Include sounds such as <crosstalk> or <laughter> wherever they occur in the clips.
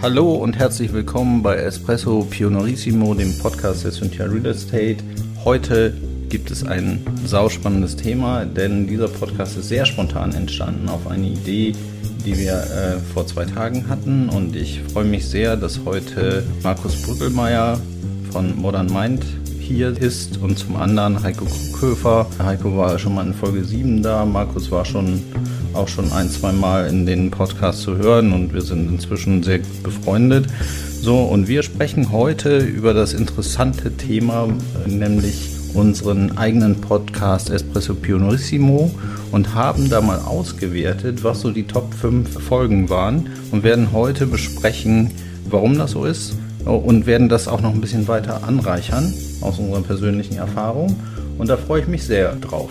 Hallo und herzlich willkommen bei Espresso Pionorissimo, dem Podcast der Cynthia Real Estate. Heute gibt es ein sauspannendes Thema, denn dieser Podcast ist sehr spontan entstanden auf eine Idee, die wir äh, vor zwei Tagen hatten. Und ich freue mich sehr, dass heute Markus Brückelmeier von Modern Mind hier ist und zum anderen Heiko Krughofer. Heiko war schon mal in Folge 7 da, Markus war schon auch schon ein, zwei Mal in den Podcast zu hören und wir sind inzwischen sehr befreundet. So, und wir sprechen heute über das interessante Thema, nämlich unseren eigenen Podcast Espresso Pionorissimo und haben da mal ausgewertet, was so die Top 5 Folgen waren und werden heute besprechen, warum das so ist und werden das auch noch ein bisschen weiter anreichern aus unserer persönlichen Erfahrung. Und da freue ich mich sehr drauf.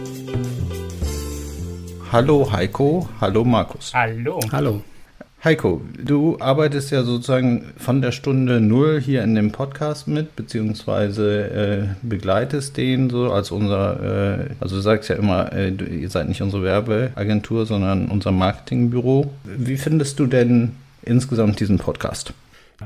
Hallo Heiko, hallo Markus. Hallo. Hallo. Heiko, du arbeitest ja sozusagen von der Stunde Null hier in dem Podcast mit, beziehungsweise äh, begleitest den so als unser, äh, also du sagst ja immer, äh, du, ihr seid nicht unsere Werbeagentur, sondern unser Marketingbüro. Wie findest du denn insgesamt diesen Podcast?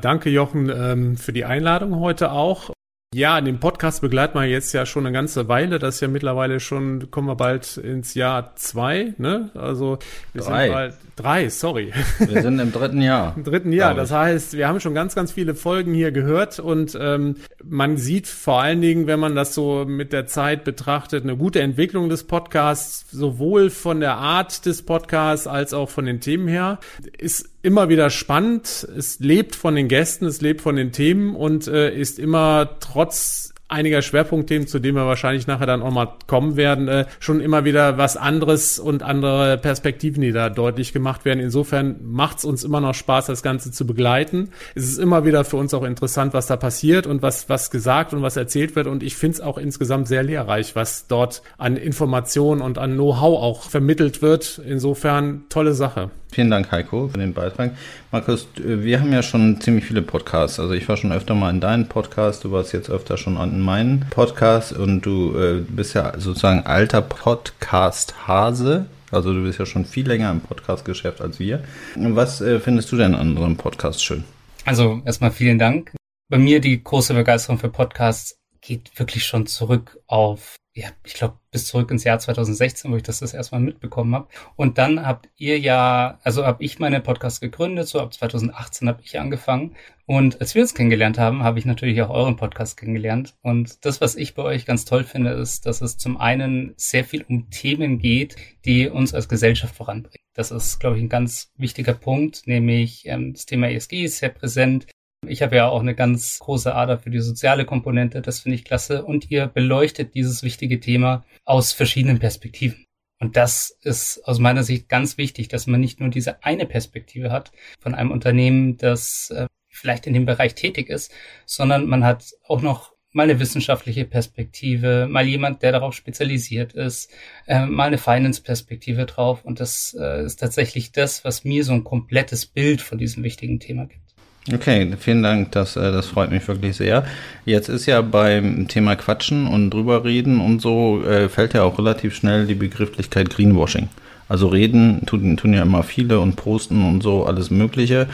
Danke, Jochen, ähm, für die Einladung heute auch. Ja, den Podcast begleiten wir jetzt ja schon eine ganze Weile. Das ist ja mittlerweile schon, kommen wir bald ins Jahr zwei, ne? Also wir drei. sind bald drei, sorry. Wir sind im dritten Jahr. Im dritten Jahr. Das heißt, wir haben schon ganz, ganz viele Folgen hier gehört und ähm, man sieht vor allen Dingen, wenn man das so mit der Zeit betrachtet, eine gute Entwicklung des Podcasts, sowohl von der Art des Podcasts als auch von den Themen her. Ist immer wieder spannend. Es lebt von den Gästen, es lebt von den Themen und äh, ist immer trotz einiger Schwerpunktthemen, zu denen wir wahrscheinlich nachher dann auch mal kommen werden, äh, schon immer wieder was anderes und andere Perspektiven, die da deutlich gemacht werden. Insofern macht es uns immer noch Spaß, das Ganze zu begleiten. Es ist immer wieder für uns auch interessant, was da passiert und was, was gesagt und was erzählt wird. Und ich finde es auch insgesamt sehr lehrreich, was dort an Informationen und an Know-how auch vermittelt wird. Insofern tolle Sache. Vielen Dank, Heiko, für den Beitrag. Markus, wir haben ja schon ziemlich viele Podcasts. Also ich war schon öfter mal in deinen Podcast, du warst jetzt öfter schon in meinen Podcast und du äh, bist ja sozusagen alter Podcast-Hase. Also du bist ja schon viel länger im Podcast-Geschäft als wir. Was äh, findest du denn an unserem Podcast schön? Also erstmal vielen Dank. Bei mir die große Begeisterung für Podcasts geht wirklich schon zurück auf, ja, ich glaube, bis zurück ins Jahr 2016, wo ich das das erstmal mitbekommen habe. Und dann habt ihr ja, also habe ich meine Podcast gegründet, so ab 2018 habe ich angefangen. Und als wir uns kennengelernt haben, habe ich natürlich auch euren Podcast kennengelernt. Und das, was ich bei euch ganz toll finde, ist, dass es zum einen sehr viel um Themen geht, die uns als Gesellschaft voranbringen. Das ist, glaube ich, ein ganz wichtiger Punkt, nämlich ähm, das Thema ESG ist sehr präsent. Ich habe ja auch eine ganz große Ader für die soziale Komponente, das finde ich klasse. Und ihr beleuchtet dieses wichtige Thema aus verschiedenen Perspektiven. Und das ist aus meiner Sicht ganz wichtig, dass man nicht nur diese eine Perspektive hat von einem Unternehmen, das äh, vielleicht in dem Bereich tätig ist, sondern man hat auch noch mal eine wissenschaftliche Perspektive, mal jemand, der darauf spezialisiert ist, äh, mal eine Finance-Perspektive drauf. Und das äh, ist tatsächlich das, was mir so ein komplettes Bild von diesem wichtigen Thema gibt. Okay, vielen Dank, das, äh, das freut mich wirklich sehr. Jetzt ist ja beim Thema Quatschen und drüber reden und so, äh, fällt ja auch relativ schnell die Begrifflichkeit Greenwashing. Also reden tun, tun ja immer viele und posten und so alles Mögliche.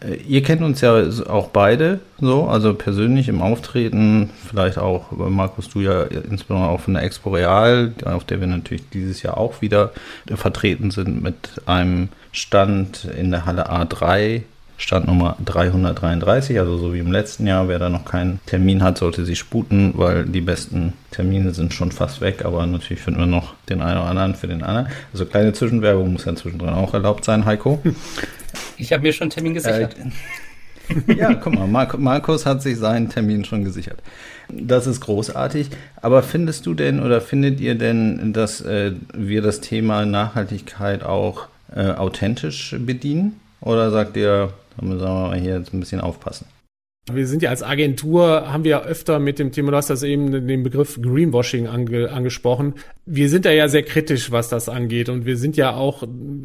Äh, Ihr kennt uns ja auch beide so, also persönlich im Auftreten, vielleicht auch, Markus, du ja insbesondere auch von der Expo Real, auf der wir natürlich dieses Jahr auch wieder vertreten sind mit einem Stand in der Halle A3 Standnummer 333, also so wie im letzten Jahr. Wer da noch keinen Termin hat, sollte sich sputen, weil die besten Termine sind schon fast weg, aber natürlich finden wir noch den einen oder anderen für den anderen. Also kleine Zwischenwerbung muss ja zwischendrin auch erlaubt sein, Heiko. <laughs> Ich habe mir schon einen Termin gesichert. Äh, ja, guck mal, Mark Markus hat sich seinen Termin schon gesichert. Das ist großartig. Aber findest du denn oder findet ihr denn, dass äh, wir das Thema Nachhaltigkeit auch äh, authentisch bedienen? Oder sagt ihr, da müssen wir hier jetzt ein bisschen aufpassen? Wir sind ja als Agentur, haben wir ja öfter mit dem Thema, du hast das eben den Begriff Greenwashing ange, angesprochen. Wir sind da ja sehr kritisch, was das angeht. Und wir sind ja auch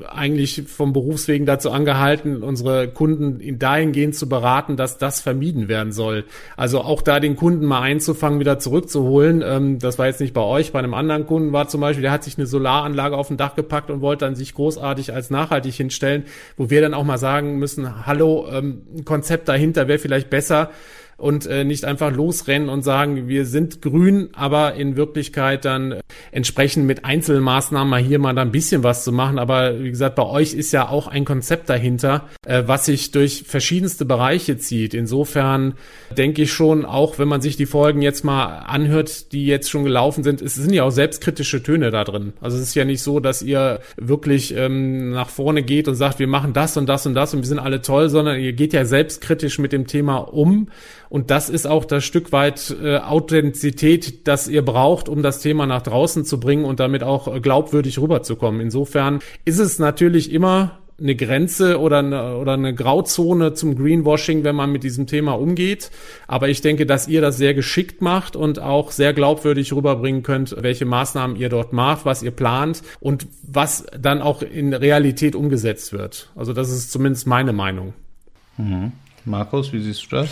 eigentlich vom Berufswegen dazu angehalten, unsere Kunden in dahingehend zu beraten, dass das vermieden werden soll. Also auch da den Kunden mal einzufangen, wieder zurückzuholen. Ähm, das war jetzt nicht bei euch, bei einem anderen Kunden war zum Beispiel, der hat sich eine Solaranlage auf dem Dach gepackt und wollte dann sich großartig als nachhaltig hinstellen, wo wir dann auch mal sagen müssen, hallo, ähm, ein Konzept dahinter wäre vielleicht besser besser und äh, nicht einfach losrennen und sagen, wir sind grün, aber in Wirklichkeit dann entsprechend mit Einzelmaßnahmen mal hier mal da ein bisschen was zu machen. Aber wie gesagt, bei euch ist ja auch ein Konzept dahinter, äh, was sich durch verschiedenste Bereiche zieht. Insofern denke ich schon, auch wenn man sich die Folgen jetzt mal anhört, die jetzt schon gelaufen sind, es sind ja auch selbstkritische Töne da drin. Also es ist ja nicht so, dass ihr wirklich ähm, nach vorne geht und sagt, wir machen das und das und das und wir sind alle toll, sondern ihr geht ja selbstkritisch mit dem Thema um und das ist auch das Stück weit äh, Authentizität, das ihr braucht, um das Thema nach draußen zu bringen und damit auch äh, glaubwürdig rüberzukommen. Insofern ist es natürlich immer eine Grenze oder eine, oder eine Grauzone zum Greenwashing, wenn man mit diesem Thema umgeht. Aber ich denke, dass ihr das sehr geschickt macht und auch sehr glaubwürdig rüberbringen könnt, welche Maßnahmen ihr dort macht, was ihr plant und was dann auch in Realität umgesetzt wird. Also das ist zumindest meine Meinung. Mhm. Markus, wie siehst du das?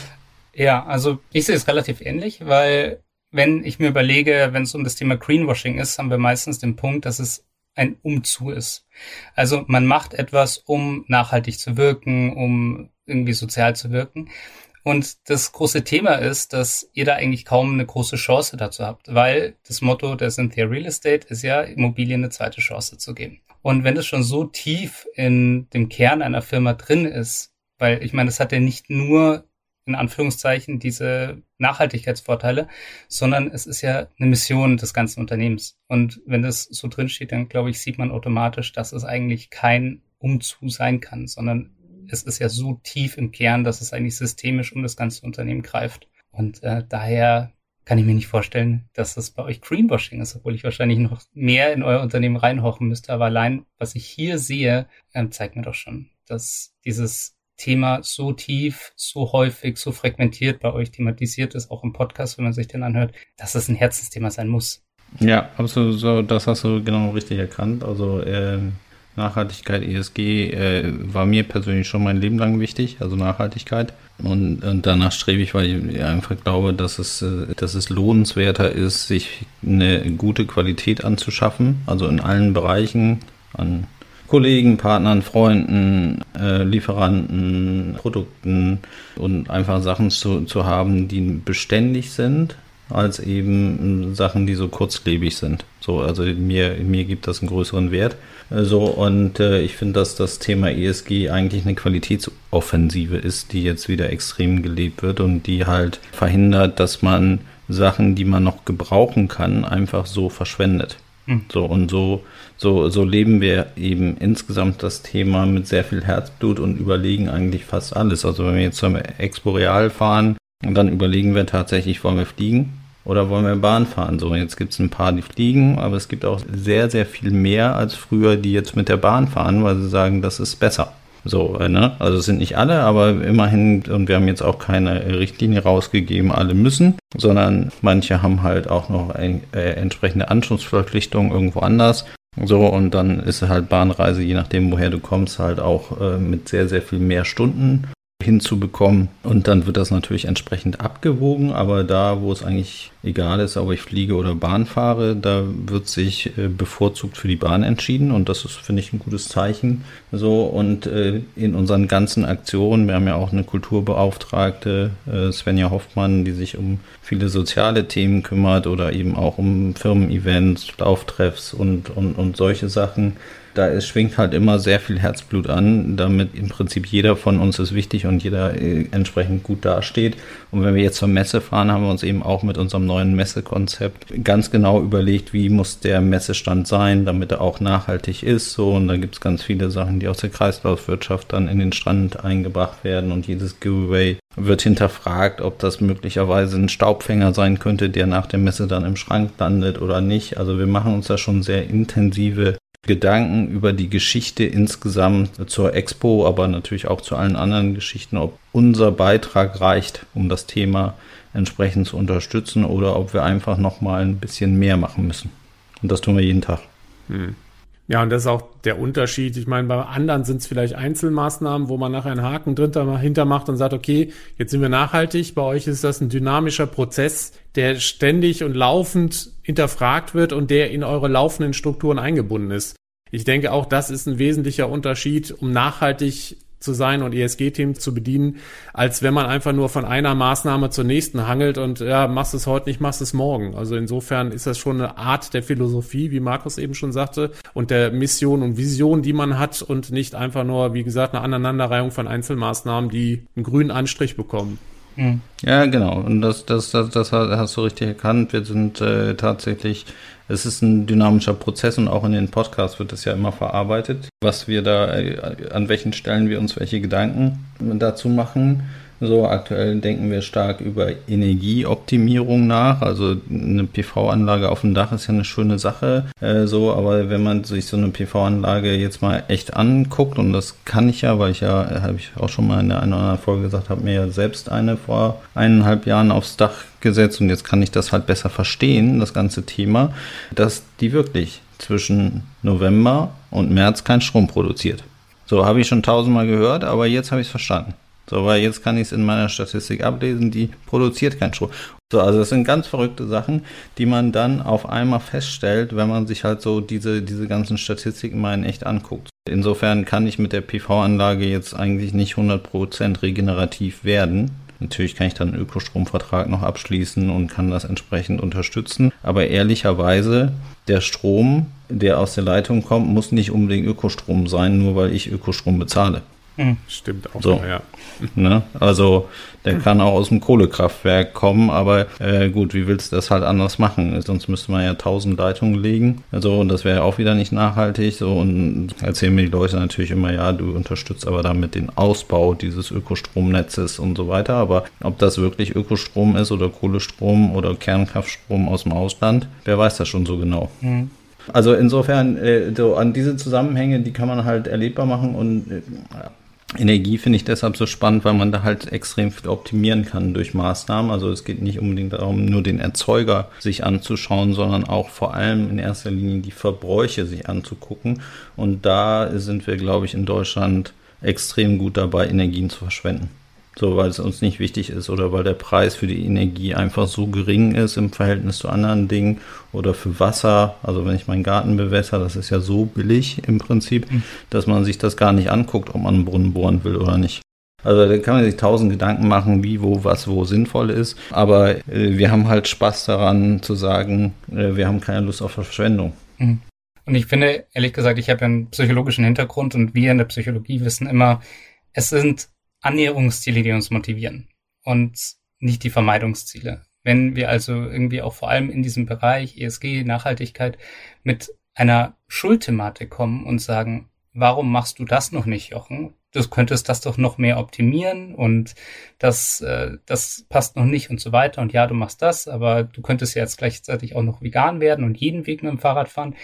Ja, also ich sehe es relativ ähnlich, weil wenn ich mir überlege, wenn es um das Thema Greenwashing ist, haben wir meistens den Punkt, dass es ein Umzu ist. Also man macht etwas, um nachhaltig zu wirken, um irgendwie sozial zu wirken. Und das große Thema ist, dass ihr da eigentlich kaum eine große Chance dazu habt, weil das Motto der Cynthia Real Estate ist ja, Immobilien eine zweite Chance zu geben. Und wenn es schon so tief in dem Kern einer Firma drin ist, weil ich meine, es hat ja nicht nur in Anführungszeichen diese Nachhaltigkeitsvorteile, sondern es ist ja eine Mission des ganzen Unternehmens. Und wenn das so drin steht, dann glaube ich, sieht man automatisch, dass es eigentlich kein Umzu sein kann, sondern es ist ja so tief im Kern, dass es eigentlich systemisch um das ganze Unternehmen greift. Und äh, daher kann ich mir nicht vorstellen, dass das bei euch Greenwashing ist, obwohl ich wahrscheinlich noch mehr in euer Unternehmen reinhochen müsste. Aber allein, was ich hier sehe, ähm, zeigt mir doch schon, dass dieses Thema so tief, so häufig, so fragmentiert bei euch thematisiert ist, auch im Podcast, wenn man sich den anhört, dass es ein Herzensthema sein muss. Ja, absolut, so, das hast du genau richtig erkannt. Also äh, Nachhaltigkeit, ESG äh, war mir persönlich schon mein Leben lang wichtig, also Nachhaltigkeit. Und, und danach strebe ich, weil ich einfach glaube, dass es, äh, dass es lohnenswerter ist, sich eine gute Qualität anzuschaffen, also in allen Bereichen, an Kollegen, Partnern, Freunden, äh, Lieferanten, Produkten und einfach Sachen zu, zu haben, die beständig sind, als eben Sachen, die so kurzlebig sind. So, also mir, mir gibt das einen größeren Wert. So, und äh, ich finde, dass das Thema ESG eigentlich eine Qualitätsoffensive ist, die jetzt wieder extrem gelebt wird und die halt verhindert, dass man Sachen, die man noch gebrauchen kann, einfach so verschwendet. Hm. So, und so, so, so leben wir eben insgesamt das Thema mit sehr viel Herzblut und überlegen eigentlich fast alles. Also wenn wir jetzt zum Exporeal fahren, dann überlegen wir tatsächlich, wollen wir fliegen oder wollen wir Bahn fahren? So, jetzt gibt es ein paar, die fliegen, aber es gibt auch sehr, sehr viel mehr als früher, die jetzt mit der Bahn fahren, weil sie sagen, das ist besser. So, äh, ne? Also es sind nicht alle, aber immerhin, und wir haben jetzt auch keine Richtlinie rausgegeben, alle müssen, sondern manche haben halt auch noch ein, äh, entsprechende Anschlussverpflichtungen irgendwo anders. So, und dann ist halt Bahnreise, je nachdem, woher du kommst, halt auch äh, mit sehr, sehr viel mehr Stunden hinzubekommen. Und dann wird das natürlich entsprechend abgewogen, aber da, wo es eigentlich egal ist, ob ich fliege oder Bahn fahre, da wird sich äh, bevorzugt für die Bahn entschieden und das ist, finde ich, ein gutes Zeichen. So und äh, in unseren ganzen Aktionen, wir haben ja auch eine Kulturbeauftragte, äh, Svenja Hoffmann, die sich um viele soziale Themen kümmert oder eben auch um Firmen-Events, Lauftreffs und, und, und solche Sachen da ist, schwingt halt immer sehr viel Herzblut an, damit im Prinzip jeder von uns ist wichtig und jeder äh, entsprechend gut dasteht. Und wenn wir jetzt zur Messe fahren, haben wir uns eben auch mit unserem neuen Messekonzept ganz genau überlegt, wie muss der Messestand sein, damit er auch nachhaltig ist. So, und da gibt es ganz viele Sachen, die aus der Kreislaufwirtschaft dann in den Strand eingebracht werden und jedes Giveaway wird hinterfragt, ob das möglicherweise ein Staubfänger sein könnte, der nach der Messe dann im Schrank landet oder nicht. Also wir machen uns da schon sehr intensive Gedanken über die Geschichte insgesamt zur Expo, aber natürlich auch zu allen anderen Geschichten, ob unser Beitrag reicht, um das Thema entsprechend zu unterstützen oder ob wir einfach noch mal ein bisschen mehr machen müssen. Und das tun wir jeden Tag. Hm. Ja, und das ist auch der Unterschied. Ich meine, bei anderen sind es vielleicht Einzelmaßnahmen, wo man nachher einen Haken dahinter macht und sagt, okay, jetzt sind wir nachhaltig. Bei euch ist das ein dynamischer Prozess, der ständig und laufend hinterfragt wird und der in eure laufenden Strukturen eingebunden ist. Ich denke, auch das ist ein wesentlicher Unterschied, um nachhaltig zu sein und ESG-Themen zu bedienen, als wenn man einfach nur von einer Maßnahme zur nächsten hangelt und ja, machst es heute nicht, machst es morgen. Also insofern ist das schon eine Art der Philosophie, wie Markus eben schon sagte, und der Mission und Vision, die man hat und nicht einfach nur, wie gesagt, eine Aneinanderreihung von Einzelmaßnahmen, die einen grünen Anstrich bekommen. Mhm. Ja, genau. Und das, das, das, das hast du richtig erkannt. Wir sind äh, tatsächlich es ist ein dynamischer Prozess und auch in den Podcasts wird es ja immer verarbeitet, was wir da, äh, an welchen Stellen wir uns welche Gedanken dazu machen. So, aktuell denken wir stark über Energieoptimierung nach. Also eine PV-Anlage auf dem Dach ist ja eine schöne Sache. Äh, so, aber wenn man sich so eine PV-Anlage jetzt mal echt anguckt, und das kann ich ja, weil ich ja, habe ich auch schon mal in der einen oder anderen Folge gesagt, habe mir ja selbst eine vor eineinhalb Jahren aufs Dach gesetzt und jetzt kann ich das halt besser verstehen, das ganze Thema, dass die wirklich zwischen November und März keinen Strom produziert. So habe ich schon tausendmal gehört, aber jetzt habe ich es verstanden. So, weil jetzt kann ich es in meiner Statistik ablesen, die produziert kein Strom. So, also das sind ganz verrückte Sachen, die man dann auf einmal feststellt, wenn man sich halt so diese, diese ganzen Statistiken mal in echt anguckt. Insofern kann ich mit der PV-Anlage jetzt eigentlich nicht 100% regenerativ werden. Natürlich kann ich dann einen Ökostromvertrag noch abschließen und kann das entsprechend unterstützen. Aber ehrlicherweise, der Strom, der aus der Leitung kommt, muss nicht unbedingt Ökostrom sein, nur weil ich Ökostrom bezahle. Hm. Stimmt auch, so. ja. <laughs> Ne? Also der kann auch aus dem Kohlekraftwerk kommen, aber äh, gut, wie willst du das halt anders machen? Sonst müsste man ja tausend Leitungen legen. Also und das wäre auch wieder nicht nachhaltig. So und erzählen mir die Leute natürlich immer, ja, du unterstützt aber damit den Ausbau dieses Ökostromnetzes und so weiter. Aber ob das wirklich Ökostrom ist oder Kohlestrom oder Kernkraftstrom aus dem Ausland, wer weiß das schon so genau. Mhm. Also insofern, äh, so an diese Zusammenhänge, die kann man halt erlebbar machen und äh, Energie finde ich deshalb so spannend, weil man da halt extrem viel optimieren kann durch Maßnahmen. Also es geht nicht unbedingt darum, nur den Erzeuger sich anzuschauen, sondern auch vor allem in erster Linie die Verbräuche sich anzugucken. Und da sind wir, glaube ich, in Deutschland extrem gut dabei, Energien zu verschwenden. So, weil es uns nicht wichtig ist oder weil der Preis für die Energie einfach so gering ist im Verhältnis zu anderen Dingen oder für Wasser. Also wenn ich meinen Garten bewässer, das ist ja so billig im Prinzip, mhm. dass man sich das gar nicht anguckt, ob man einen Brunnen bohren will oder nicht. Also da kann man sich tausend Gedanken machen, wie, wo, was, wo sinnvoll ist. Aber äh, wir haben halt Spaß daran zu sagen, äh, wir haben keine Lust auf Verschwendung. Mhm. Und ich finde, ehrlich gesagt, ich habe ja einen psychologischen Hintergrund und wir in der Psychologie wissen immer, es sind Annäherungsziele, die uns motivieren und nicht die Vermeidungsziele. Wenn wir also irgendwie auch vor allem in diesem Bereich ESG, Nachhaltigkeit mit einer Schuldthematik kommen und sagen, warum machst du das noch nicht, Jochen? Du könntest das doch noch mehr optimieren und das, äh, das passt noch nicht und so weiter. Und ja, du machst das, aber du könntest ja jetzt gleichzeitig auch noch vegan werden und jeden Weg mit dem Fahrrad fahren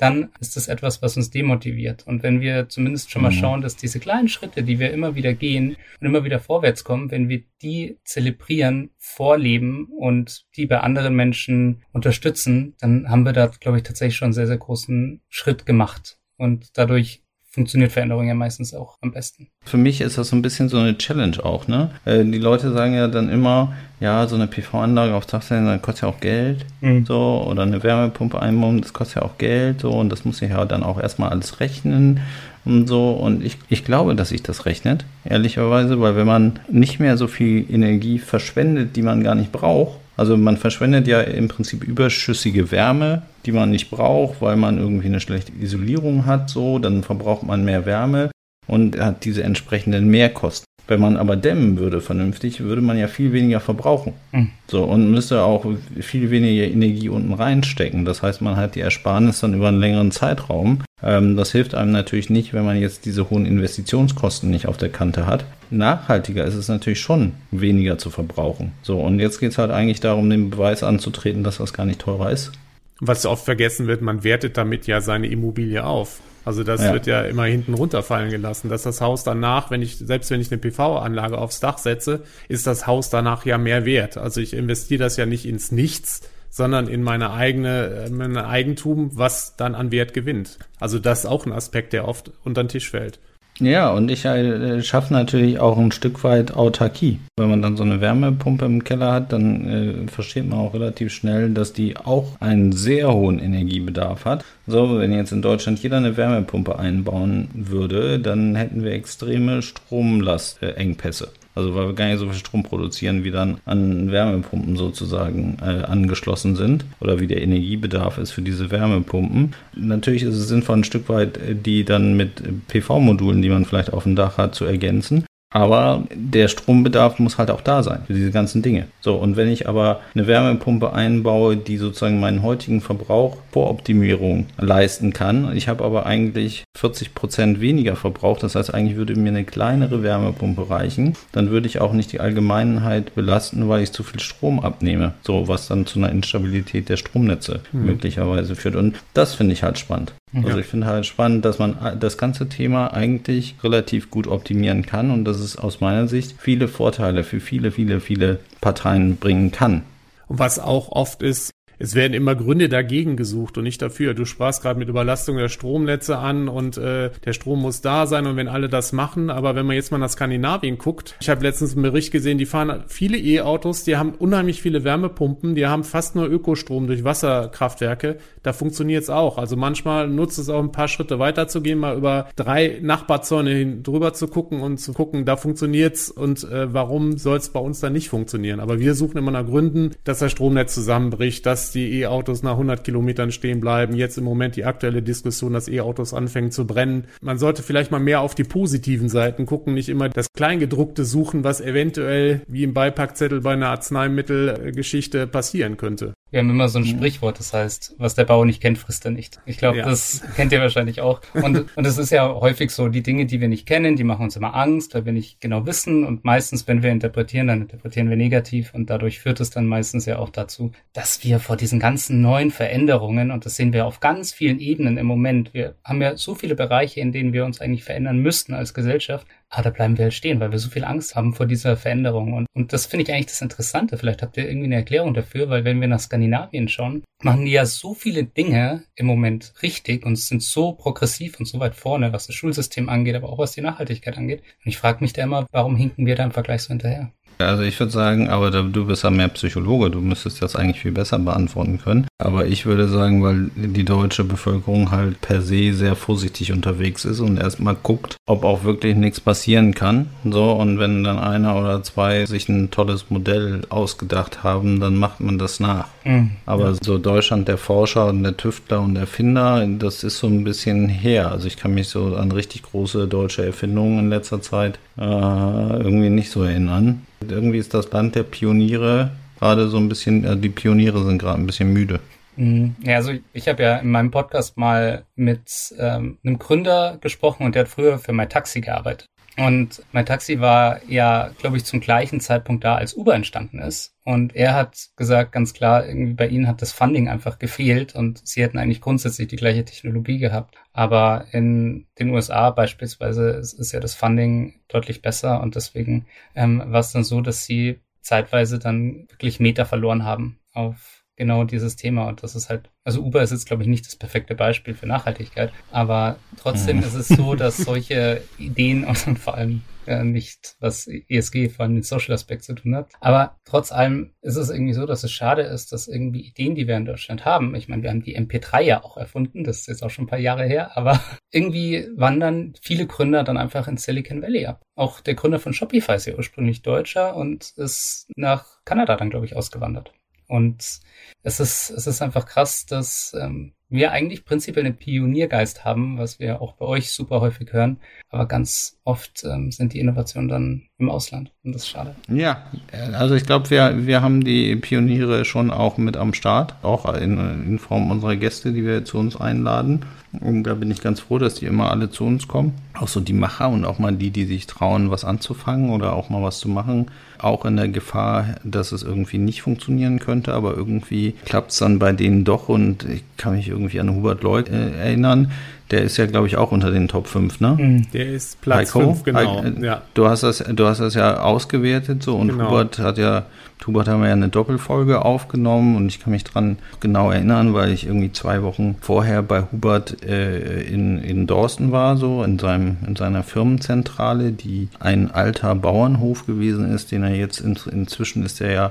dann ist das etwas, was uns demotiviert. Und wenn wir zumindest schon mal mhm. schauen, dass diese kleinen Schritte, die wir immer wieder gehen und immer wieder vorwärts kommen, wenn wir die zelebrieren, vorleben und die bei anderen Menschen unterstützen, dann haben wir da, glaube ich, tatsächlich schon einen sehr, sehr großen Schritt gemacht. Und dadurch funktioniert Veränderung ja meistens auch am besten. Für mich ist das so ein bisschen so eine Challenge auch, ne? Äh, die Leute sagen ja dann immer, ja, so eine PV-Anlage auf Dach sein, das kostet ja auch Geld, mhm. so, oder eine Wärmepumpe einbauen, das kostet ja auch Geld, so, und das muss ich ja dann auch erstmal alles rechnen und so, und ich, ich glaube, dass sich das rechnet, ehrlicherweise, weil wenn man nicht mehr so viel Energie verschwendet, die man gar nicht braucht, also man verschwendet ja im Prinzip überschüssige Wärme, die man nicht braucht, weil man irgendwie eine schlechte Isolierung hat, so, dann verbraucht man mehr Wärme und hat diese entsprechenden Mehrkosten. Wenn man aber dämmen würde vernünftig, würde man ja viel weniger verbrauchen. Mhm. So, und müsste auch viel weniger Energie unten reinstecken. Das heißt, man hat die Ersparnis dann über einen längeren Zeitraum. Ähm, das hilft einem natürlich nicht, wenn man jetzt diese hohen Investitionskosten nicht auf der Kante hat. Nachhaltiger ist es natürlich schon, weniger zu verbrauchen. So, und jetzt geht es halt eigentlich darum, den Beweis anzutreten, dass das gar nicht teurer ist. Was oft vergessen wird, man wertet damit ja seine Immobilie auf. Also das ja. wird ja immer hinten runterfallen gelassen, dass das Haus danach, wenn ich, selbst wenn ich eine PV-Anlage aufs Dach setze, ist das Haus danach ja mehr wert. Also ich investiere das ja nicht ins Nichts, sondern in meine eigene, äh, mein Eigentum, was dann an Wert gewinnt. Also das ist auch ein Aspekt, der oft unter den Tisch fällt. Ja, und ich äh, schaffe natürlich auch ein Stück weit Autarkie. Wenn man dann so eine Wärmepumpe im Keller hat, dann äh, versteht man auch relativ schnell, dass die auch einen sehr hohen Energiebedarf hat. So, wenn jetzt in Deutschland jeder eine Wärmepumpe einbauen würde, dann hätten wir extreme Stromlastengpässe. Also weil wir gar nicht so viel Strom produzieren, wie dann an Wärmepumpen sozusagen äh, angeschlossen sind oder wie der Energiebedarf ist für diese Wärmepumpen. Natürlich ist es sinnvoll, ein Stück weit äh, die dann mit PV-Modulen, die man vielleicht auf dem Dach hat, zu ergänzen. Aber der Strombedarf muss halt auch da sein für diese ganzen Dinge. So, und wenn ich aber eine Wärmepumpe einbaue, die sozusagen meinen heutigen Verbrauch vor Optimierung leisten kann, ich habe aber eigentlich 40 Prozent weniger Verbrauch, das heißt eigentlich würde mir eine kleinere Wärmepumpe reichen, dann würde ich auch nicht die Allgemeinheit belasten, weil ich zu viel Strom abnehme. So, was dann zu einer Instabilität der Stromnetze mhm. möglicherweise führt. Und das finde ich halt spannend. Also ja. ich finde halt spannend, dass man das ganze Thema eigentlich relativ gut optimieren kann und dass es aus meiner Sicht viele Vorteile für viele, viele, viele Parteien bringen kann. Und was auch oft ist, es werden immer Gründe dagegen gesucht und nicht dafür. Du sprachst gerade mit Überlastung der Stromnetze an und äh, der Strom muss da sein und wenn alle das machen, aber wenn man jetzt mal nach Skandinavien guckt, ich habe letztens einen Bericht gesehen, die fahren viele E-Autos, die haben unheimlich viele Wärmepumpen, die haben fast nur Ökostrom durch Wasserkraftwerke. Da funktioniert es auch. Also manchmal nutzt es auch ein paar Schritte weiter zu gehen, mal über drei Nachbarzäune hin drüber zu gucken und zu gucken, da funktioniert's und äh, warum soll es bei uns dann nicht funktionieren? Aber wir suchen immer nach Gründen, dass das Stromnetz zusammenbricht, dass die E-Autos nach 100 Kilometern stehen bleiben. Jetzt im Moment die aktuelle Diskussion, dass E-Autos anfangen zu brennen. Man sollte vielleicht mal mehr auf die positiven Seiten gucken, nicht immer das Kleingedruckte suchen, was eventuell wie im Beipackzettel bei einer Arzneimittelgeschichte passieren könnte. Wir haben immer so ein Sprichwort, das heißt, was der Bauer nicht kennt, frisst er nicht. Ich glaube, ja. das kennt ihr wahrscheinlich auch. Und, <laughs> und es ist ja häufig so, die Dinge, die wir nicht kennen, die machen uns immer Angst, weil wir nicht genau wissen. Und meistens, wenn wir interpretieren, dann interpretieren wir negativ. Und dadurch führt es dann meistens ja auch dazu, dass wir vor diesen ganzen neuen Veränderungen, und das sehen wir auf ganz vielen Ebenen im Moment, wir haben ja so viele Bereiche, in denen wir uns eigentlich verändern müssten als Gesellschaft, ah, da bleiben wir halt stehen, weil wir so viel Angst haben vor dieser Veränderung. Und, und das finde ich eigentlich das Interessante. Vielleicht habt ihr irgendwie eine Erklärung dafür, weil wenn wir nach Skandinavien schauen, machen die ja so viele Dinge im Moment richtig und sind so progressiv und so weit vorne, was das Schulsystem angeht, aber auch was die Nachhaltigkeit angeht. Und ich frage mich da immer, warum hinken wir da im Vergleich so hinterher? Also ich würde sagen, aber du bist ja mehr Psychologe, du müsstest das eigentlich viel besser beantworten können. Aber ich würde sagen, weil die deutsche Bevölkerung halt per se sehr vorsichtig unterwegs ist und erstmal guckt, ob auch wirklich nichts passieren kann. So, und wenn dann einer oder zwei sich ein tolles Modell ausgedacht haben, dann macht man das nach. Mhm. Aber so Deutschland der Forscher und der Tüftler und Erfinder, das ist so ein bisschen her. Also ich kann mich so an richtig große deutsche Erfindungen in letzter Zeit äh, irgendwie nicht so erinnern. Irgendwie ist das Land der Pioniere gerade so ein bisschen, äh, die Pioniere sind gerade ein bisschen müde. Mhm. Ja, also ich habe ja in meinem Podcast mal mit ähm, einem Gründer gesprochen und der hat früher für mein Taxi gearbeitet. Und mein Taxi war ja, glaube ich, zum gleichen Zeitpunkt da, als Uber entstanden ist. Und er hat gesagt, ganz klar, irgendwie bei ihnen hat das Funding einfach gefehlt und sie hätten eigentlich grundsätzlich die gleiche Technologie gehabt. Aber in den USA beispielsweise ist, ist ja das Funding deutlich besser und deswegen ähm, war es dann so, dass sie zeitweise dann wirklich Meter verloren haben auf genau dieses Thema. Und das ist halt, also Uber ist jetzt, glaube ich, nicht das perfekte Beispiel für Nachhaltigkeit, aber trotzdem mhm. ist es so, dass solche Ideen <laughs> und vor allem äh, nicht, was ESG vor allem den Social Aspekt zu tun hat. Aber trotz allem ist es irgendwie so, dass es schade ist, dass irgendwie Ideen, die wir in Deutschland haben, ich meine, wir haben die MP3 ja auch erfunden, das ist jetzt auch schon ein paar Jahre her, aber <laughs> irgendwie wandern viele Gründer dann einfach in Silicon Valley ab. Auch der Gründer von Shopify ist ja ursprünglich Deutscher und ist nach Kanada dann, glaube ich, ausgewandert. Und es ist, es ist einfach krass, dass ähm, wir eigentlich prinzipiell einen Pioniergeist haben, was wir auch bei euch super häufig hören. Aber ganz oft ähm, sind die Innovationen dann im Ausland und das ist schade. Ja, also ich glaube, wir, wir haben die Pioniere schon auch mit am Start, auch in, in Form unserer Gäste, die wir zu uns einladen. Und da bin ich ganz froh, dass die immer alle zu uns kommen. Auch so die Macher und auch mal die, die sich trauen, was anzufangen oder auch mal was zu machen. Auch in der Gefahr, dass es irgendwie nicht funktionieren könnte, aber irgendwie klappt es dann bei denen doch. Und ich kann mich irgendwie an Hubert Lloyd äh, erinnern. Der ist ja, glaube ich, auch unter den Top 5, ne? Mhm. Der ist Platz 5, genau. Heiko, ja. Du hast das, du hast das ja ausgewertet so und genau. Hubert hat ja Hubert haben wir ja eine Doppelfolge aufgenommen und ich kann mich dran genau erinnern, weil ich irgendwie zwei Wochen vorher bei Hubert äh, in, in Dorsten war, so in seinem in seiner Firmenzentrale, die ein alter Bauernhof gewesen ist, den er jetzt in, inzwischen ist er ja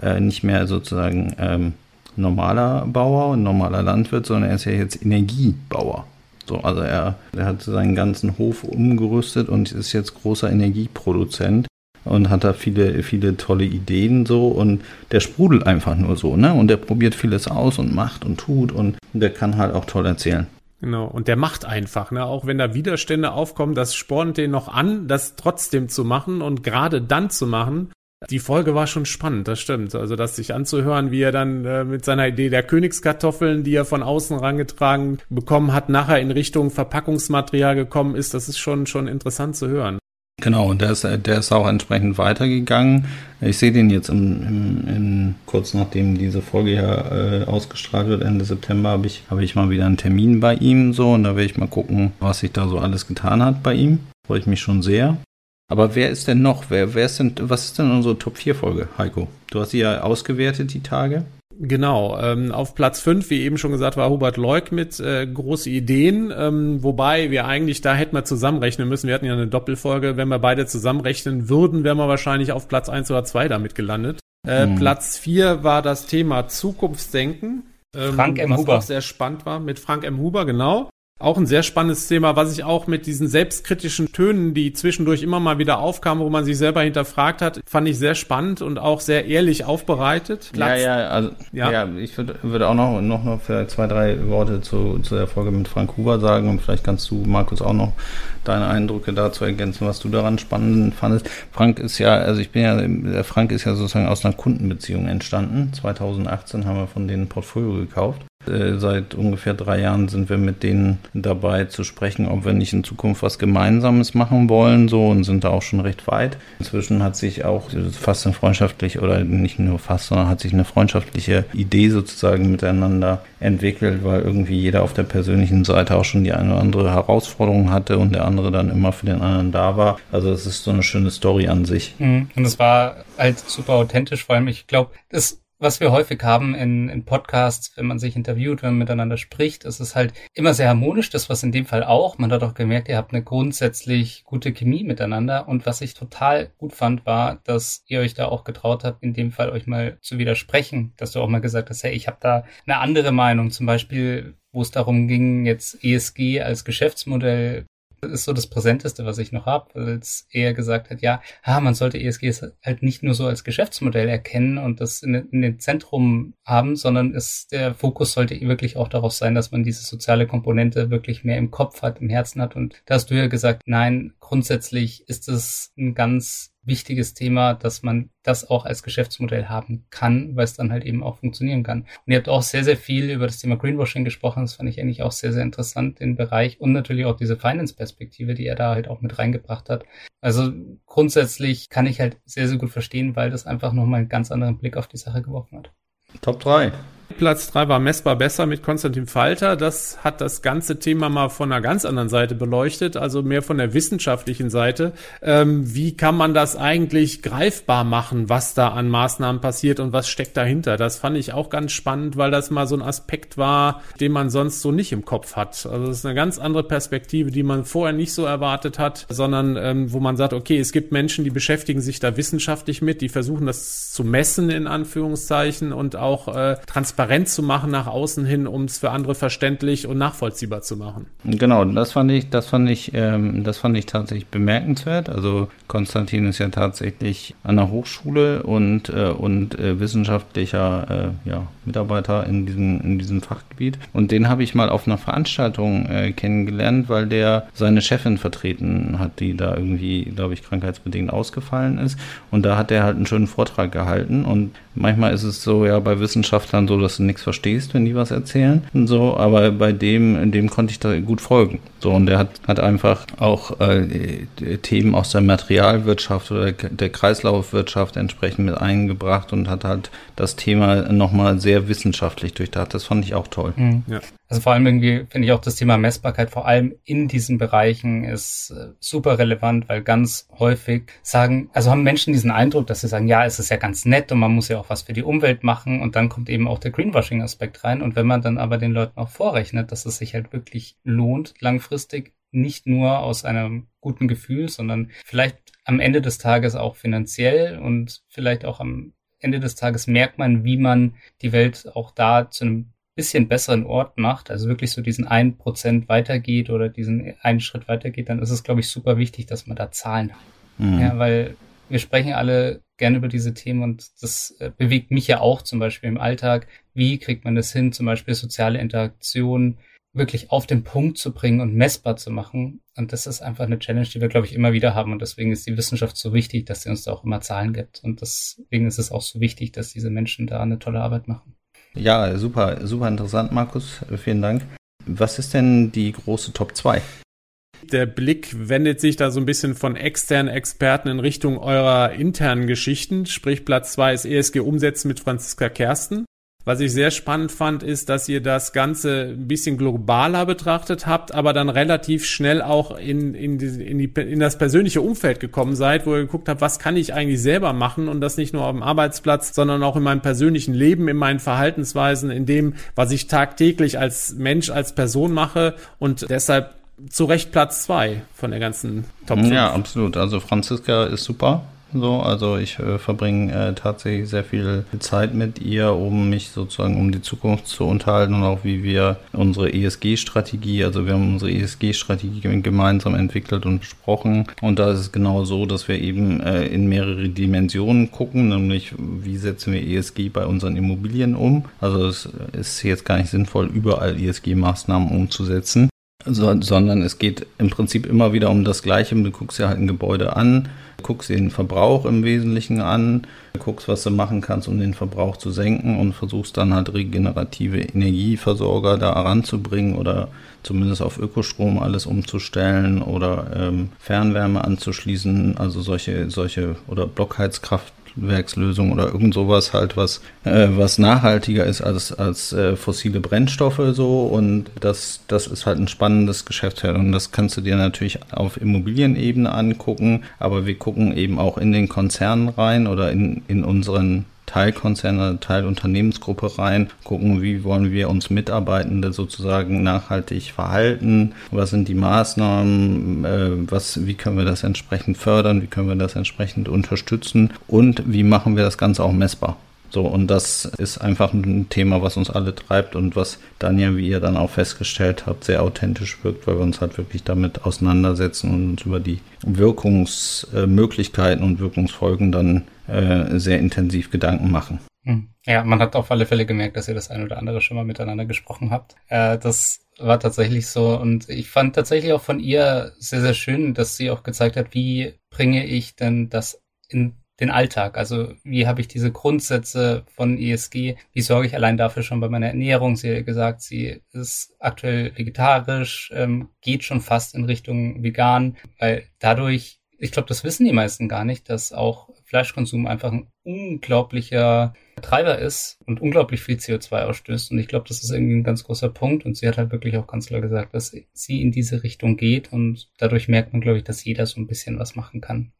äh, nicht mehr sozusagen ähm, normaler Bauer und normaler Landwirt, sondern er ist ja jetzt Energiebauer. So, also er, er hat seinen ganzen Hof umgerüstet und ist jetzt großer Energieproduzent und hat da viele, viele tolle Ideen so und der sprudelt einfach nur so, ne? Und der probiert vieles aus und macht und tut und der kann halt auch toll erzählen. Genau, und der macht einfach, ne? Auch wenn da Widerstände aufkommen, das spornt den noch an, das trotzdem zu machen und gerade dann zu machen. Die Folge war schon spannend, das stimmt. Also das sich anzuhören, wie er dann äh, mit seiner Idee der Königskartoffeln, die er von außen rangetragen bekommen hat, nachher in Richtung Verpackungsmaterial gekommen ist, das ist schon schon interessant zu hören. Genau, und der ist, der ist auch entsprechend weitergegangen. Ich sehe den jetzt im, im, im, kurz nachdem diese Folge ja äh, ausgestrahlt wird, Ende September, habe ich, hab ich mal wieder einen Termin bei ihm so und da werde ich mal gucken, was sich da so alles getan hat bei ihm. Freue ich mich schon sehr. Aber wer ist denn noch? Wer, wer ist denn, was ist denn unsere Top 4 Folge, Heiko? Du hast sie ja ausgewertet, die Tage. Genau, ähm, auf Platz 5, wie eben schon gesagt, war Hubert Leuk mit äh, große Ideen, ähm, wobei wir eigentlich, da hätten wir zusammenrechnen müssen, wir hatten ja eine Doppelfolge, wenn wir beide zusammenrechnen würden, wären wir wahrscheinlich auf Platz 1 oder 2 damit gelandet. Äh, mhm. Platz 4 war das Thema Zukunftsdenken. Ähm, Frank M. Was Huber. auch sehr spannend war, mit Frank M. Huber, genau. Auch ein sehr spannendes Thema, was ich auch mit diesen selbstkritischen Tönen, die zwischendurch immer mal wieder aufkamen, wo man sich selber hinterfragt hat, fand ich sehr spannend und auch sehr ehrlich aufbereitet. Platz, ja, ja, also, ja. ja ich würde würd auch noch, noch, noch für zwei, drei Worte zu, zu der Folge mit Frank Huber sagen und vielleicht kannst du, Markus, auch noch deine Eindrücke dazu ergänzen, was du daran spannend fandest. Frank ist ja, also ich bin ja, der Frank ist ja sozusagen aus einer Kundenbeziehung entstanden. 2018 haben wir von denen ein Portfolio gekauft. Äh, seit ungefähr drei Jahren sind wir mit denen dabei zu sprechen, ob wir nicht in Zukunft was Gemeinsames machen wollen, so und sind da auch schon recht weit. Inzwischen hat sich auch fast eine freundschaftliche oder nicht nur fast, sondern hat sich eine freundschaftliche Idee sozusagen miteinander entwickelt, weil irgendwie jeder auf der persönlichen Seite auch schon die eine oder andere Herausforderung hatte und der andere dann immer für den anderen da war. Also es ist so eine schöne Story an sich. Mhm. Und es war halt super authentisch, vor allem ich glaube, das was wir häufig haben in, in Podcasts, wenn man sich interviewt, wenn man miteinander spricht, ist es halt immer sehr harmonisch, das was in dem Fall auch. Man hat auch gemerkt, ihr habt eine grundsätzlich gute Chemie miteinander. Und was ich total gut fand, war, dass ihr euch da auch getraut habt, in dem Fall euch mal zu widersprechen, dass du auch mal gesagt hast, hey, ich habe da eine andere Meinung. Zum Beispiel wo es darum ging, jetzt ESG als Geschäftsmodell ist so das Präsenteste, was ich noch habe, weil es eher gesagt hat, ja, ah, man sollte ESGs halt nicht nur so als Geschäftsmodell erkennen und das in, in den Zentrum haben, sondern es, der Fokus sollte wirklich auch darauf sein, dass man diese soziale Komponente wirklich mehr im Kopf hat, im Herzen hat. Und da hast du ja gesagt, nein, grundsätzlich ist es ein ganz wichtiges Thema, dass man das auch als Geschäftsmodell haben kann, weil es dann halt eben auch funktionieren kann. Und ihr habt auch sehr, sehr viel über das Thema Greenwashing gesprochen. Das fand ich eigentlich auch sehr, sehr interessant, den Bereich und natürlich auch diese Finance-Perspektive, die er da halt auch mit reingebracht hat. Also grundsätzlich kann ich halt sehr, sehr gut verstehen, weil das einfach nochmal einen ganz anderen Blick auf die Sache geworfen hat. Top 3. Platz 3 war messbar besser mit Konstantin Falter. Das hat das ganze Thema mal von einer ganz anderen Seite beleuchtet, also mehr von der wissenschaftlichen Seite. Ähm, wie kann man das eigentlich greifbar machen, was da an Maßnahmen passiert und was steckt dahinter? Das fand ich auch ganz spannend, weil das mal so ein Aspekt war, den man sonst so nicht im Kopf hat. Also das ist eine ganz andere Perspektive, die man vorher nicht so erwartet hat, sondern ähm, wo man sagt, okay, es gibt Menschen, die beschäftigen sich da wissenschaftlich mit, die versuchen das zu messen in Anführungszeichen und auch äh, transparent transparent zu machen nach außen hin, um es für andere verständlich und nachvollziehbar zu machen. Genau, das fand ich, das fand ich, ähm, das fand ich tatsächlich bemerkenswert. Also Konstantin ist ja tatsächlich an der Hochschule und, äh, und äh, wissenschaftlicher äh, ja, Mitarbeiter in diesem, in diesem Fachgebiet. Und den habe ich mal auf einer Veranstaltung äh, kennengelernt, weil der seine Chefin vertreten hat, die da irgendwie, glaube ich, krankheitsbedingt ausgefallen ist. Und da hat er halt einen schönen Vortrag gehalten. Und manchmal ist es so ja bei Wissenschaftlern so, dass dass du nichts verstehst, wenn die was erzählen und so, aber bei dem, dem konnte ich da gut folgen. So, und der hat, hat einfach auch äh, Themen aus der Materialwirtschaft oder der Kreislaufwirtschaft entsprechend mit eingebracht und hat halt das Thema nochmal sehr wissenschaftlich durchdacht. Das fand ich auch toll. Mhm. Ja. Also vor allem irgendwie finde ich auch das Thema Messbarkeit vor allem in diesen Bereichen ist äh, super relevant, weil ganz häufig sagen, also haben Menschen diesen Eindruck, dass sie sagen, ja, es ist ja ganz nett und man muss ja auch was für die Umwelt machen und dann kommt eben auch der Greenwashing-Aspekt rein. Und wenn man dann aber den Leuten auch vorrechnet, dass es sich halt wirklich lohnt, langfristig nicht nur aus einem guten Gefühl, sondern vielleicht am Ende des Tages auch finanziell und vielleicht auch am Ende des Tages merkt man, wie man die Welt auch da zu einem bisschen besseren Ort macht, also wirklich so diesen einen Prozent weitergeht oder diesen einen Schritt weitergeht, dann ist es, glaube ich, super wichtig, dass man da Zahlen hat. Mhm. Ja, weil wir sprechen alle gerne über diese Themen und das äh, bewegt mich ja auch zum Beispiel im Alltag. Wie kriegt man das hin, zum Beispiel soziale Interaktion wirklich auf den Punkt zu bringen und messbar zu machen? Und das ist einfach eine Challenge, die wir, glaube ich, immer wieder haben. Und deswegen ist die Wissenschaft so wichtig, dass sie uns da auch immer Zahlen gibt. Und deswegen ist es auch so wichtig, dass diese Menschen da eine tolle Arbeit machen. Ja, super, super interessant, Markus. Vielen Dank. Was ist denn die große Top 2? Der Blick wendet sich da so ein bisschen von externen Experten in Richtung eurer internen Geschichten. Sprich, Platz 2 ist ESG Umsetzen mit Franziska Kersten. Was ich sehr spannend fand, ist, dass ihr das Ganze ein bisschen globaler betrachtet habt, aber dann relativ schnell auch in, in, die, in, die, in das persönliche Umfeld gekommen seid, wo ihr geguckt habt, was kann ich eigentlich selber machen und das nicht nur auf dem Arbeitsplatz, sondern auch in meinem persönlichen Leben, in meinen Verhaltensweisen, in dem, was ich tagtäglich als Mensch, als Person mache und deshalb zu Recht Platz zwei von der ganzen Top 5. Ja, absolut. Also Franziska ist super. So, also ich äh, verbringe äh, tatsächlich sehr viel Zeit mit ihr, um mich sozusagen um die Zukunft zu unterhalten und auch wie wir unsere ESG-Strategie, also wir haben unsere ESG-Strategie gemeinsam entwickelt und besprochen. Und da ist es genau so, dass wir eben äh, in mehrere Dimensionen gucken, nämlich wie setzen wir ESG bei unseren Immobilien um. Also es ist jetzt gar nicht sinnvoll, überall ESG-Maßnahmen umzusetzen. So, sondern es geht im Prinzip immer wieder um das Gleiche. Du guckst ja halt ein Gebäude an, guckst den Verbrauch im Wesentlichen an, guckst, was du machen kannst, um den Verbrauch zu senken und versuchst dann halt regenerative Energieversorger da ranzubringen oder zumindest auf Ökostrom alles umzustellen oder ähm, Fernwärme anzuschließen, also solche, solche oder Blockheizkraft Werkslösung oder irgend sowas halt, was, äh, was nachhaltiger ist als, als äh, fossile Brennstoffe so. Und das, das ist halt ein spannendes Geschäftsfeld. Und das kannst du dir natürlich auf Immobilienebene angucken, aber wir gucken eben auch in den Konzernen rein oder in, in unseren Teilkonzerne, Teilunternehmensgruppe rein, gucken, wie wollen wir uns Mitarbeitende sozusagen nachhaltig verhalten, was sind die Maßnahmen, äh, was, wie können wir das entsprechend fördern, wie können wir das entsprechend unterstützen und wie machen wir das Ganze auch messbar. So, und das ist einfach ein Thema, was uns alle treibt und was dann ja, wie ihr dann auch festgestellt habt, sehr authentisch wirkt, weil wir uns halt wirklich damit auseinandersetzen und uns über die Wirkungsmöglichkeiten und Wirkungsfolgen dann äh, sehr intensiv Gedanken machen. Hm. Ja, man hat auf alle Fälle gemerkt, dass ihr das ein oder andere schon mal miteinander gesprochen habt. Äh, das war tatsächlich so und ich fand tatsächlich auch von ihr sehr, sehr schön, dass sie auch gezeigt hat, wie bringe ich denn das in den Alltag? Also wie habe ich diese Grundsätze von ESG? Wie sorge ich allein dafür schon bei meiner Ernährung? Sie hat gesagt, sie ist aktuell vegetarisch, ähm, geht schon fast in Richtung vegan, weil dadurch, ich glaube, das wissen die meisten gar nicht, dass auch Fleischkonsum einfach ein unglaublicher Treiber ist und unglaublich viel CO2 ausstößt. Und ich glaube, das ist irgendwie ein ganz großer Punkt. Und sie hat halt wirklich auch ganz klar gesagt, dass sie in diese Richtung geht. Und dadurch merkt man, glaube ich, dass jeder so ein bisschen was machen kann.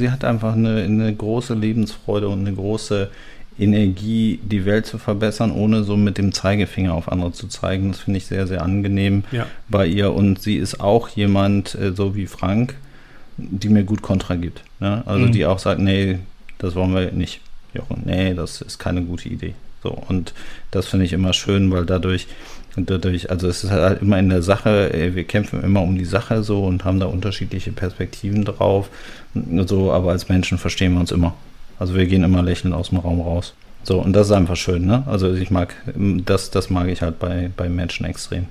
Sie hat einfach eine, eine große Lebensfreude und eine große Energie, die Welt zu verbessern, ohne so mit dem Zeigefinger auf andere zu zeigen. Das finde ich sehr, sehr angenehm ja. bei ihr. Und sie ist auch jemand, äh, so wie Frank, die mir gut Kontra gibt. Ne? Also mhm. die auch sagt, nee, das wollen wir nicht. Jochen, nee, das ist keine gute Idee. So, und das finde ich immer schön, weil dadurch, dadurch, also es ist halt immer in der Sache, wir kämpfen immer um die Sache so und haben da unterschiedliche Perspektiven drauf. So, aber als Menschen verstehen wir uns immer. Also wir gehen immer lächelnd aus dem Raum raus. So, und das ist einfach schön, ne? Also ich mag, das, das mag ich halt bei, bei Menschen extrem,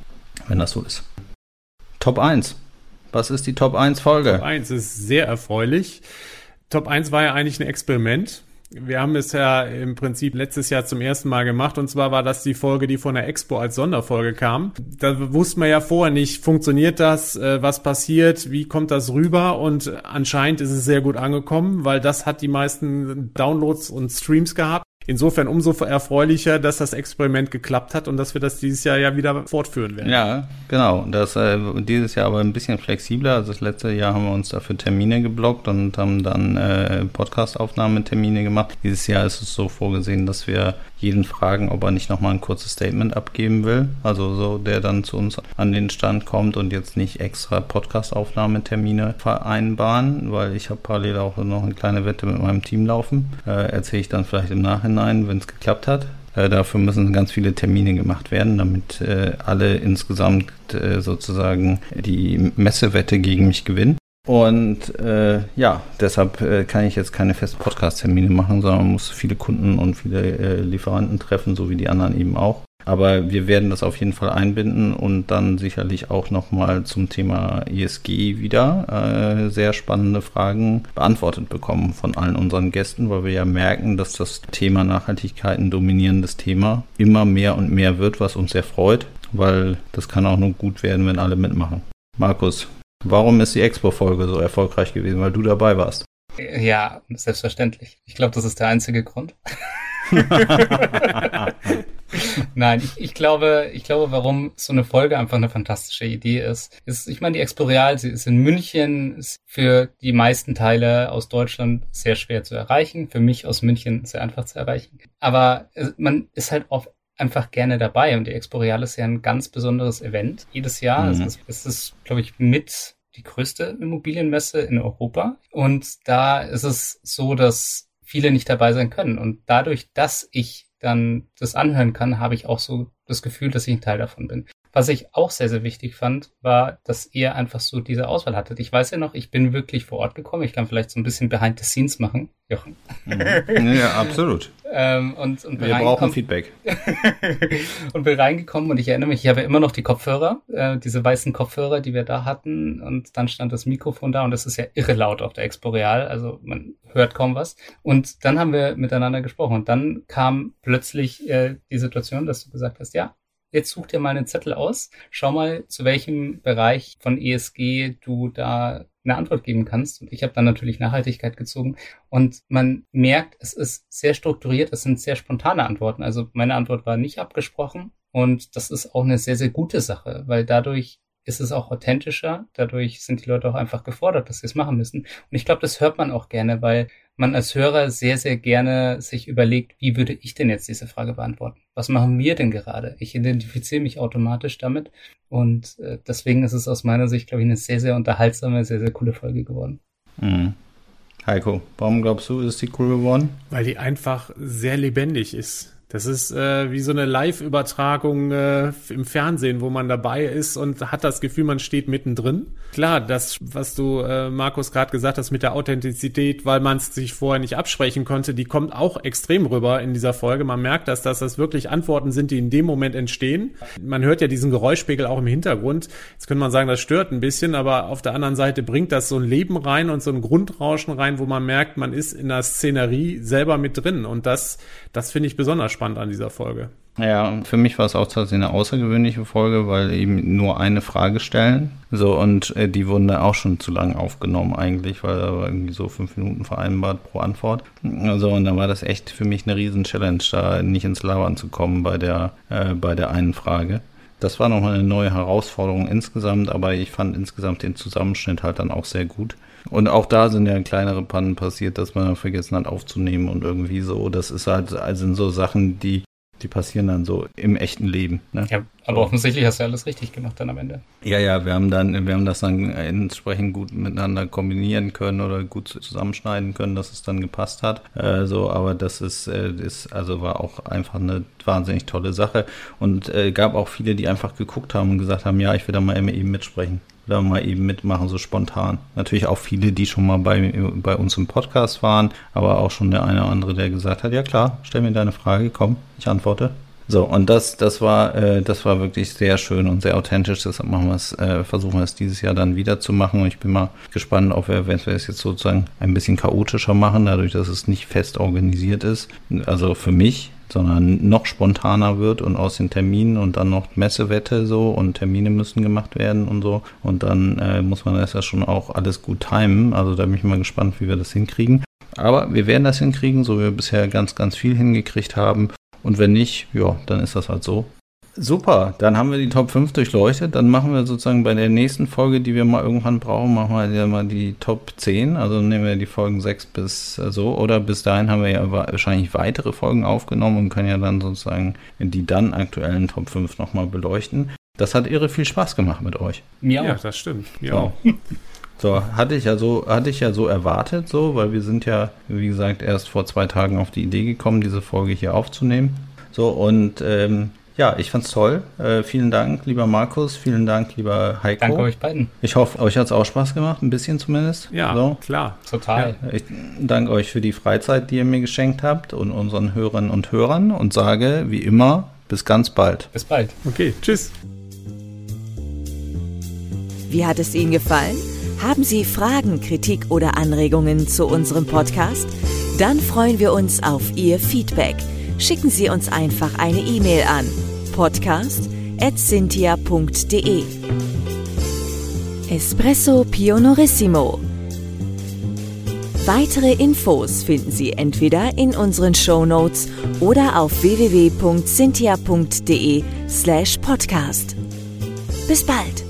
wenn das so ist. Top 1. Was ist die Top 1 Folge? Top 1 ist sehr erfreulich. Top 1 war ja eigentlich ein Experiment. Wir haben es ja im Prinzip letztes Jahr zum ersten Mal gemacht und zwar war das die Folge, die von der Expo als Sonderfolge kam. Da wusste man ja vorher nicht, funktioniert das, äh, was passiert, wie kommt das rüber und anscheinend ist es sehr gut angekommen, weil das hat die meisten Downloads und Streams gehabt. Insofern umso erfreulicher, dass das Experiment geklappt hat und dass wir das dieses Jahr ja wieder fortführen werden. Ja, genau. Das äh, dieses Jahr aber ein bisschen flexibler. Also das letzte Jahr haben wir uns dafür Termine geblockt und haben dann äh, Podcast-Aufnahmetermine gemacht. Dieses Jahr ist es so vorgesehen, dass wir jeden fragen, ob er nicht nochmal ein kurzes Statement abgeben will. Also so, der dann zu uns an den Stand kommt und jetzt nicht extra Podcast-Aufnahmetermine vereinbaren, weil ich habe parallel auch noch eine kleine Wette mit meinem Team laufen. Äh, Erzähle ich dann vielleicht im Nachhinein, wenn es geklappt hat. Äh, dafür müssen ganz viele Termine gemacht werden, damit äh, alle insgesamt äh, sozusagen die Messewette gegen mich gewinnen. Und äh, ja, deshalb äh, kann ich jetzt keine festen Podcast-Termine machen, sondern muss viele Kunden und viele äh, Lieferanten treffen, so wie die anderen eben auch. Aber wir werden das auf jeden Fall einbinden und dann sicherlich auch nochmal zum Thema ESG wieder äh, sehr spannende Fragen beantwortet bekommen von allen unseren Gästen, weil wir ja merken, dass das Thema Nachhaltigkeit ein dominierendes Thema immer mehr und mehr wird, was uns sehr freut, weil das kann auch nur gut werden, wenn alle mitmachen. Markus, Warum ist die Expo-Folge so erfolgreich gewesen? Weil du dabei warst. Ja, selbstverständlich. Ich glaube, das ist der einzige Grund. <laughs> <laughs> <laughs> Nein, ich, ich, glaube, ich glaube, warum so eine Folge einfach eine fantastische Idee ist, ist, ich meine, die Exporeal, sie ist in München, ist für die meisten Teile aus Deutschland sehr schwer zu erreichen, für mich aus München sehr einfach zu erreichen. Aber man ist halt auf einfach gerne dabei und die Exporeal ist ja ein ganz besonderes Event jedes Jahr. Mhm. Also es ist, glaube ich, mit die größte Immobilienmesse in Europa. Und da ist es so, dass viele nicht dabei sein können. Und dadurch, dass ich dann das anhören kann, habe ich auch so das Gefühl, dass ich ein Teil davon bin. Was ich auch sehr, sehr wichtig fand, war, dass ihr einfach so diese Auswahl hattet. Ich weiß ja noch, ich bin wirklich vor Ort gekommen. Ich kann vielleicht so ein bisschen behind the scenes machen, Jochen. Mhm. Ja, absolut. <laughs> ähm, und, und Wir brauchen Feedback. <laughs> und bin reingekommen und ich erinnere mich, ich habe ja immer noch die Kopfhörer, äh, diese weißen Kopfhörer, die wir da hatten. Und dann stand das Mikrofon da und es ist ja irre laut auf der Expo Real. Also man hört kaum was. Und dann haben wir miteinander gesprochen. Und dann kam plötzlich äh, die Situation, dass du gesagt hast, ja, jetzt such dir mal einen Zettel aus, schau mal, zu welchem Bereich von ESG du da eine Antwort geben kannst. Und ich habe dann natürlich Nachhaltigkeit gezogen. Und man merkt, es ist sehr strukturiert, es sind sehr spontane Antworten. Also meine Antwort war nicht abgesprochen. Und das ist auch eine sehr, sehr gute Sache, weil dadurch ist es auch authentischer. Dadurch sind die Leute auch einfach gefordert, dass sie es machen müssen. Und ich glaube, das hört man auch gerne, weil man als Hörer sehr, sehr gerne sich überlegt, wie würde ich denn jetzt diese Frage beantworten? Was machen wir denn gerade? Ich identifiziere mich automatisch damit und äh, deswegen ist es aus meiner Sicht, glaube ich, eine sehr, sehr unterhaltsame, sehr, sehr coole Folge geworden. Mhm. Heiko, warum glaubst du, ist die cool geworden? Weil die einfach sehr lebendig ist. Das ist äh, wie so eine Live-Übertragung äh, im Fernsehen, wo man dabei ist und hat das Gefühl, man steht mittendrin. Klar, das, was du, äh, Markus, gerade gesagt hast mit der Authentizität, weil man es sich vorher nicht absprechen konnte, die kommt auch extrem rüber in dieser Folge. Man merkt, dass, dass das wirklich Antworten sind, die in dem Moment entstehen. Man hört ja diesen Geräuschpegel auch im Hintergrund. Jetzt könnte man sagen, das stört ein bisschen, aber auf der anderen Seite bringt das so ein Leben rein und so ein Grundrauschen rein, wo man merkt, man ist in der Szenerie selber mit drin. Und das, das finde ich besonders spannend an dieser Folge. Ja, für mich war es auch tatsächlich eine außergewöhnliche Folge, weil eben nur eine Frage stellen. So, und äh, die wurden dann auch schon zu lang aufgenommen eigentlich, weil da war irgendwie so fünf Minuten vereinbart pro Antwort. Also, und dann war das echt für mich eine riesen Challenge, da nicht ins Labern zu kommen bei der, äh, bei der einen Frage. Das war nochmal eine neue Herausforderung insgesamt, aber ich fand insgesamt den Zusammenschnitt halt dann auch sehr gut. Und auch da sind ja kleinere Pannen passiert, dass man vergessen hat aufzunehmen und irgendwie so. Das ist halt, also so Sachen, die, die passieren dann so im echten Leben. Ne? Ja, aber offensichtlich hast du alles richtig gemacht dann am Ende. Ja, ja, wir haben dann, wir haben das dann entsprechend gut miteinander kombinieren können oder gut zusammenschneiden können, dass es dann gepasst hat. Äh, so, aber das ist, äh, ist, also war auch einfach eine wahnsinnig tolle Sache und äh, gab auch viele, die einfach geguckt haben und gesagt haben, ja, ich will da mal eben mitsprechen da mal eben mitmachen, so spontan. Natürlich auch viele, die schon mal bei, bei uns im Podcast waren, aber auch schon der eine oder andere, der gesagt hat, ja klar, stell mir deine Frage, komm, ich antworte. So, und das, das war, äh, das war wirklich sehr schön und sehr authentisch. Deshalb machen wir es, äh, versuchen wir es dieses Jahr dann wieder zu machen. Und ich bin mal gespannt, ob wir, wenn wir es jetzt sozusagen ein bisschen chaotischer machen, dadurch, dass es nicht fest organisiert ist. Also für mich, sondern noch spontaner wird und aus den Terminen und dann noch Messewette so und Termine müssen gemacht werden und so. Und dann äh, muss man das ja schon auch alles gut timen. Also da bin ich mal gespannt, wie wir das hinkriegen. Aber wir werden das hinkriegen, so wie wir bisher ganz, ganz viel hingekriegt haben. Und wenn nicht, ja, dann ist das halt so. Super, dann haben wir die Top 5 durchleuchtet. Dann machen wir sozusagen bei der nächsten Folge, die wir mal irgendwann brauchen, machen wir ja mal die Top 10. Also nehmen wir die Folgen 6 bis äh, so. Oder bis dahin haben wir ja wahrscheinlich weitere Folgen aufgenommen und können ja dann sozusagen die dann aktuellen Top 5 nochmal beleuchten. Das hat irre viel Spaß gemacht mit euch. Mir auch. Ja, das stimmt. Mir so. auch. <laughs> So, hatte ich ja so, hatte ich ja so erwartet, so, weil wir sind ja, wie gesagt, erst vor zwei Tagen auf die Idee gekommen, diese Folge hier aufzunehmen. So, und ähm, ja, ich fand's toll. Äh, vielen Dank, lieber Markus, vielen Dank, lieber Heiko. Danke euch beiden. Ich hoffe, euch hat's auch Spaß gemacht, ein bisschen zumindest. Ja, so. klar. Total. Ja, ich danke euch für die Freizeit, die ihr mir geschenkt habt und unseren Hörern und Hörern und sage, wie immer, bis ganz bald. Bis bald. Okay, tschüss. Wie hat es Ihnen gefallen? Haben Sie Fragen, Kritik oder Anregungen zu unserem Podcast? Dann freuen wir uns auf Ihr Feedback. Schicken Sie uns einfach eine E-Mail an podcast@cynthia.de. Espresso Pionorissimo. Weitere Infos finden Sie entweder in unseren Show Notes oder auf www.cynthia.de/podcast. Bis bald.